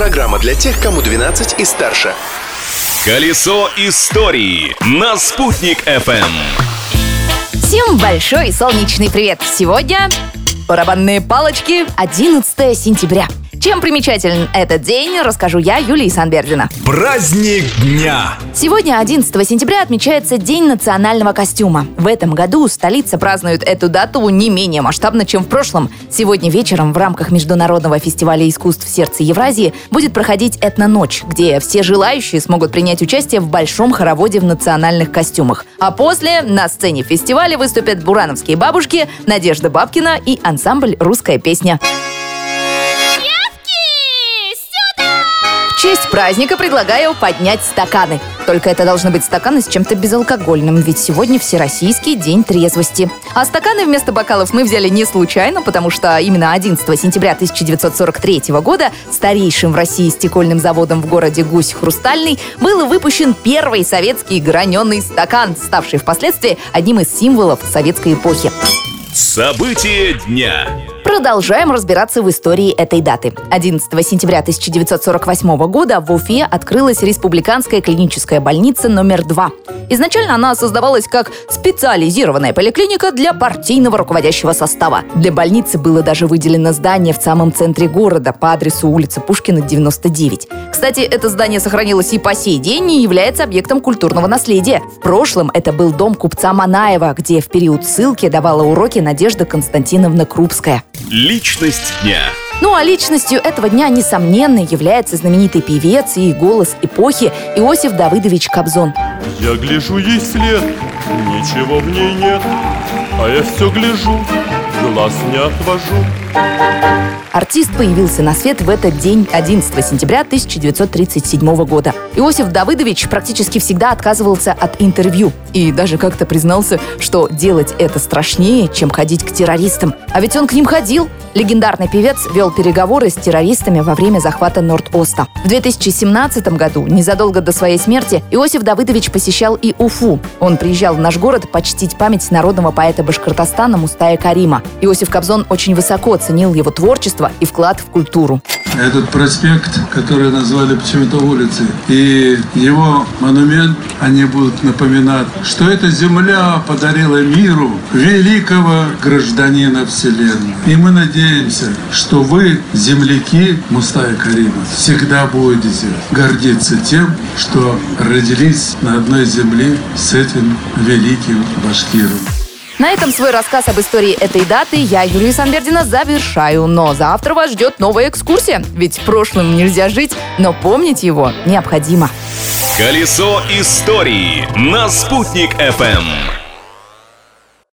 Программа для тех, кому 12 и старше. Колесо истории на «Спутник FM. Всем большой солнечный привет! Сегодня барабанные палочки, 11 сентября. Чем примечателен этот день, расскажу я, Юлия Санбердина. Праздник дня. Сегодня, 11 сентября, отмечается День национального костюма. В этом году столица празднует эту дату не менее масштабно, чем в прошлом. Сегодня вечером в рамках Международного фестиваля искусств сердца Евразии будет проходить этно-ночь, где все желающие смогут принять участие в большом хороводе в национальных костюмах. А после на сцене фестиваля выступят бурановские бабушки, Надежда Бабкина и ансамбль «Русская песня». Честь праздника предлагаю поднять стаканы. Только это должны быть стаканы с чем-то безалкогольным, ведь сегодня Всероссийский день трезвости. А стаканы вместо бокалов мы взяли не случайно, потому что именно 11 сентября 1943 года старейшим в России стекольным заводом в городе Гусь Хрустальный был выпущен первый советский граненый стакан, ставший впоследствии одним из символов советской эпохи. События дня. Продолжаем разбираться в истории этой даты. 11 сентября 1948 года в Уфе открылась республиканская клиническая больница номер 2. Изначально она создавалась как специализированная поликлиника для партийного руководящего состава. Для больницы было даже выделено здание в самом центре города по адресу улица Пушкина, 99. Кстати, это здание сохранилось и по сей день и является объектом культурного наследия. В прошлом это был дом купца Манаева, где в период ссылки давала уроки Надежда Константиновна Крупская. Личность дня. Ну а личностью этого дня, несомненно, является знаменитый певец и голос эпохи Иосиф Давыдович Кобзон. Я гляжу ей вслед, ничего в ней нет, а я все гляжу, глаз не отвожу. Артист появился на свет в этот день, 11 сентября 1937 года. Иосиф Давыдович практически всегда отказывался от интервью и даже как-то признался, что делать это страшнее, чем ходить к террористам. А ведь он к ним ходил. Легендарный певец вел переговоры с террористами во время захвата Норд-Оста. В 2017 году, незадолго до своей смерти, Иосиф Давыдович посещал и Уфу. Он приезжал в наш город почтить память народного поэта Башкортостана Мустая Карима. Иосиф Кобзон очень высоко оценил его творчество и вклад в культуру. Этот проспект, который назвали почему-то улицей, и его монумент, они будут напоминать, что эта земля подарила миру великого гражданина Вселенной. И мы надеемся, что вы, земляки Мустая Карима, всегда будете гордиться тем, что родились на одной земле с этим великим башкиром. На этом свой рассказ об истории этой даты я, Юлия Санбердина, завершаю. Но завтра вас ждет новая экскурсия. Ведь прошлым нельзя жить, но помнить его необходимо. Колесо истории на «Спутник FM.